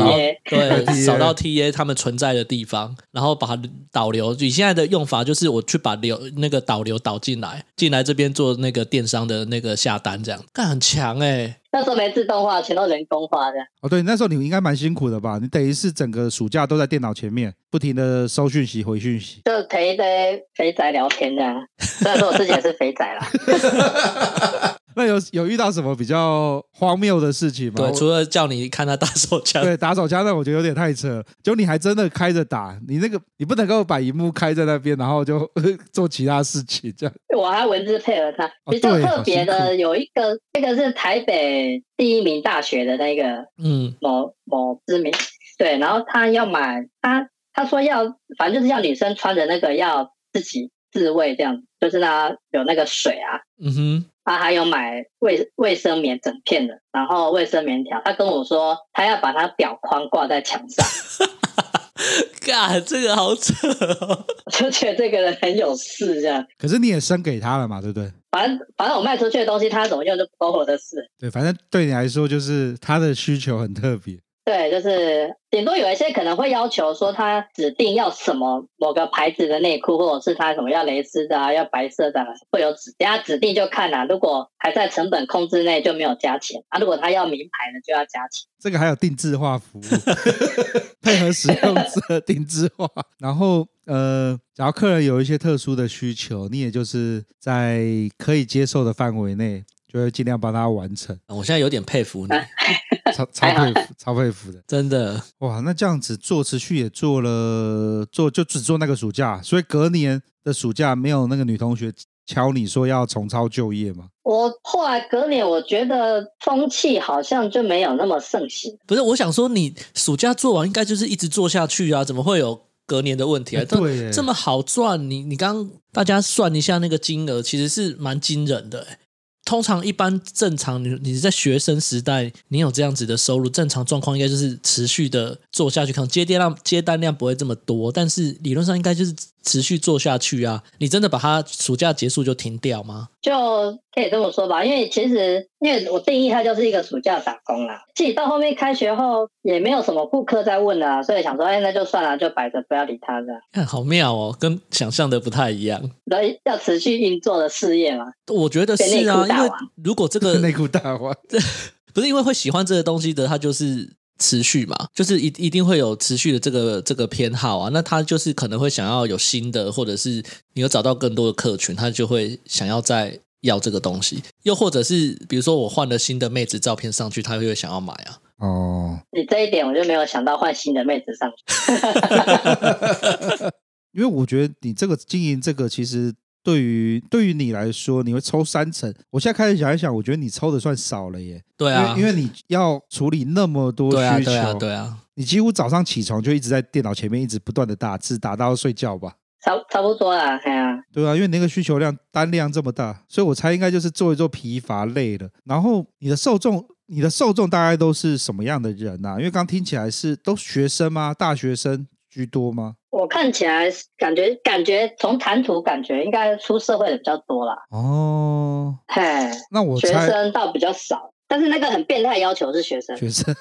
对，找到 TA 他们存在的地方，然后把它导流。你现在的用法就是我去把流那个导流导进来，进来这边做那个电商的那个下单，这样，干很强哎、欸。那时候没自动化，全都人工化的。哦，对，那时候你应该蛮辛苦的吧？你等于是整个暑假都在电脑前面，不停的收讯息、回讯息，就陪一堆肥宅聊天这样。虽然说我自己也是肥宅啦。那有有遇到什么比较荒谬的事情吗？对，除了叫你看他打手枪，对，打手枪那我觉得有点太扯。就你还真的开着打，你那个你不能够把荧幕开在那边，然后就呵呵做其他事情这样。我还文字配合他，比较特别的有一个，那个是台北第一名大学的那个，嗯，某某知名，对，然后他要买，他他说要，反正就是要女生穿着那个要自己自慰这样，就是他有那个水啊，嗯哼。他还有买卫卫生棉整片的，然后卫生棉条。他跟我说，他要把他表框挂在墙上。嘎，这个好扯哦！我 就觉得这个人很有事，这样。可是你也生给他了嘛，对不对？反正反正我卖出去的东西，他怎么用就不关我的事。对，反正对你来说，就是他的需求很特别。对，就是顶多有一些可能会要求说他指定要什么某个牌子的内裤，或者是他什么要蕾丝的啊，要白色的，会有指，人家指定就看啦、啊。如果还在成本控制内，就没有加钱啊。如果他要名牌的，就要加钱。这个还有定制化服务，配合使用者定制化。然后呃，假如客人有一些特殊的需求，你也就是在可以接受的范围内。就会尽量帮他完成。我现在有点佩服你，超超佩服，超佩服的，真的哇！那这样子做持续也做了，做就只做那个暑假，所以隔年的暑假没有那个女同学敲你说要重操旧业吗？我后来隔年，我觉得风气好像就没有那么盛行。不是，我想说你暑假做完应该就是一直做下去啊，怎么会有隔年的问题啊？欸、对，这么好赚，你你刚大家算一下那个金额，其实是蛮惊人的、欸通常一般正常，你你在学生时代，你有这样子的收入，正常状况应该就是持续的做下去，可能接电量接单量不会这么多，但是理论上应该就是。持续做下去啊！你真的把它暑假结束就停掉吗？就可以这么说吧，因为其实因为我定义它就是一个暑假打工啦。自己到后面开学后也没有什么顾客在问了，所以想说，哎，那就算了，就摆着不要理他这样。看好妙哦，跟想象的不太一样。要要持续运作的事业嘛？我觉得是啊，因为如果这个 内裤大王，不是因为会喜欢这个东西的，他就是。持续嘛，就是一一定会有持续的这个这个偏好啊，那他就是可能会想要有新的，或者是你有找到更多的客群，他就会想要再要这个东西，又或者是比如说我换了新的妹子照片上去，他会想要买啊。哦，你这一点我就没有想到换新的妹子上去，因为我觉得你这个经营这个其实。对于对于你来说，你会抽三成。我现在开始想一想，我觉得你抽的算少了耶。对啊，因为，因为你要处理那么多需求，对啊，对啊，对啊，你几乎早上起床就一直在电脑前面，一直不断的打字，打到睡觉吧。差差不多啦，对啊。对啊，因为你那个需求量单量这么大，所以我猜应该就是做一做疲乏累了。然后你的受众，你的受众大概都是什么样的人啊？因为刚听起来是都学生吗？大学生居多吗？我看起来感觉感觉从谈吐感觉应该出社会的比较多啦。哦，嘿，那我学生倒比较少，但是那个很变态要求是学生。学生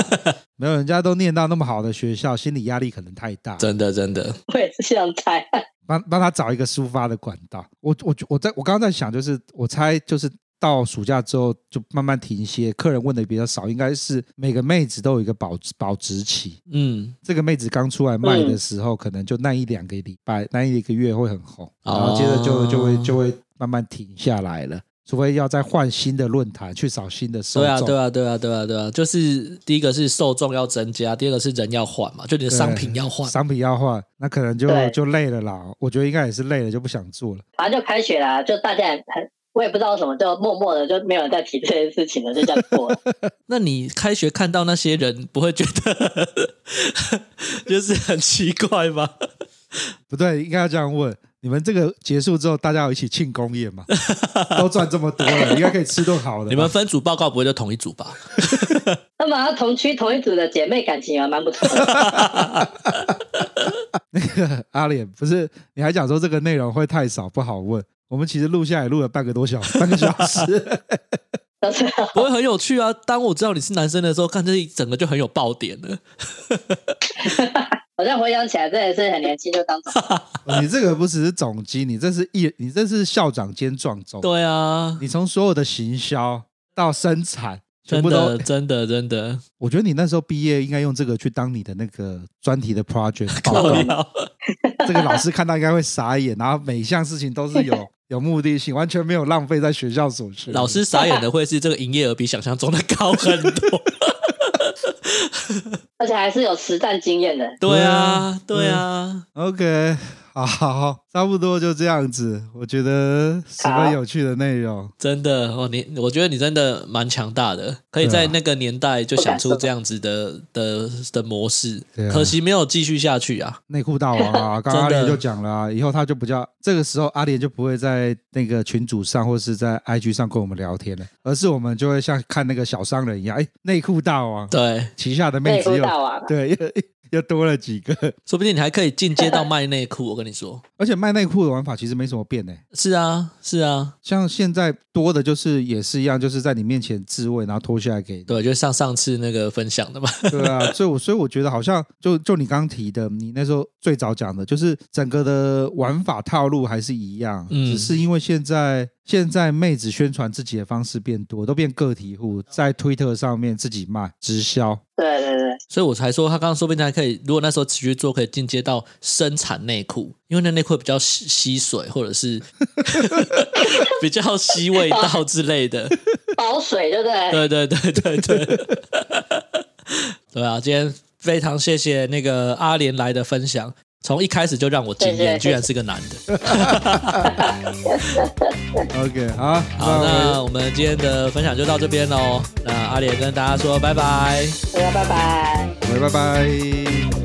没有，人家都念到那么好的学校，心理压力可能太大。真的真的，我也是这样猜。帮帮他找一个抒发的管道。我我我在我刚刚在想，就是我猜就是。到暑假之后就慢慢停歇，客人问的比较少，应该是每个妹子都有一个保保值期。嗯，这个妹子刚出来卖的时候，嗯、可能就那一两个礼拜，那一个月会很红，然后接着就、哦、就会就会慢慢停下来了，除非要再换新的论坛去找新的受众。对啊，对啊，对啊，对啊，对啊，就是第一个是受众要增加，第二个是人要换嘛，就你的商品要换，商品要换，那可能就就累了啦。我觉得应该也是累了，就不想做了。反正就开学了，就大家很。我也不知道什么，就默默的就没有人再提这件事情了，就这样过了。那你开学看到那些人，不会觉得 就是很奇怪吗？不对，应该要这样问：你们这个结束之后，大家有一起庆功宴吗？都赚这么多了，应该可以吃顿好的。你们分组报告不会就同一组吧？那么同区同一组的姐妹感情也蛮不错的。那个阿脸，不是你还讲说这个内容会太少，不好问。我们其实录下来录了半个多小时，半个小时，不会很有趣啊。当我知道你是男生的时候，看这一整个就很有爆点了。好像回想起来，真的是很年轻就当总。你这个不只是总机，你这是一，你这是校长兼撞总。对啊，你从所有的行销到生产。真的，真的，真的，我觉得你那时候毕业应该用这个去当你的那个专题的 project 报告。这个老师看到应该会傻眼，然后每一项事情都是有 有目的性，完全没有浪费在学校所学。老师傻眼的会是这个营业额比想象中的高很多，而且还是有实战经验的。对啊，对啊。OK。好，好，好，差不多就这样子。我觉得十分有趣的内容，真的哦。你，我觉得你真的蛮强大的，可以在那个年代就想出这样子的的的模式。可惜没有继续下去啊。内裤大王啊，刚刚阿莲就讲了啊，以后他就不叫这个时候，阿莲就不会在那个群组上或是在 IG 上跟我们聊天了，而是我们就会像看那个小商人一样，哎，内裤大王，对，旗下的妹子有，对。又多了几个，说不定你还可以进阶到卖内裤。我跟你说，而且卖内裤的玩法其实没什么变呢。是啊，是啊，像现在多的就是也是一样，就是在你面前自慰，然后脱下来给你。对，就像上次那个分享的嘛。对啊，所以我所以我觉得好像就就你刚刚提的，你那时候最早讲的，就是整个的玩法套路还是一样，嗯，只是因为现在。现在妹子宣传自己的方式变多，都变个体户，在推特上面自己卖直销。对对对，所以我才说他刚刚说不定还可以，如果那时候持续做，可以进阶到生产内裤，因为那内裤比较吸吸水，或者是 比较吸味道之类的，保水对不对？对对对对对，对啊！今天非常谢谢那个阿莲来的分享。从一开始就让我惊艳，居然是个男的。OK，好，好，那我们今天的分享就到这边喽。那阿莲跟大家说拜拜，大家拜拜，拜拜拜。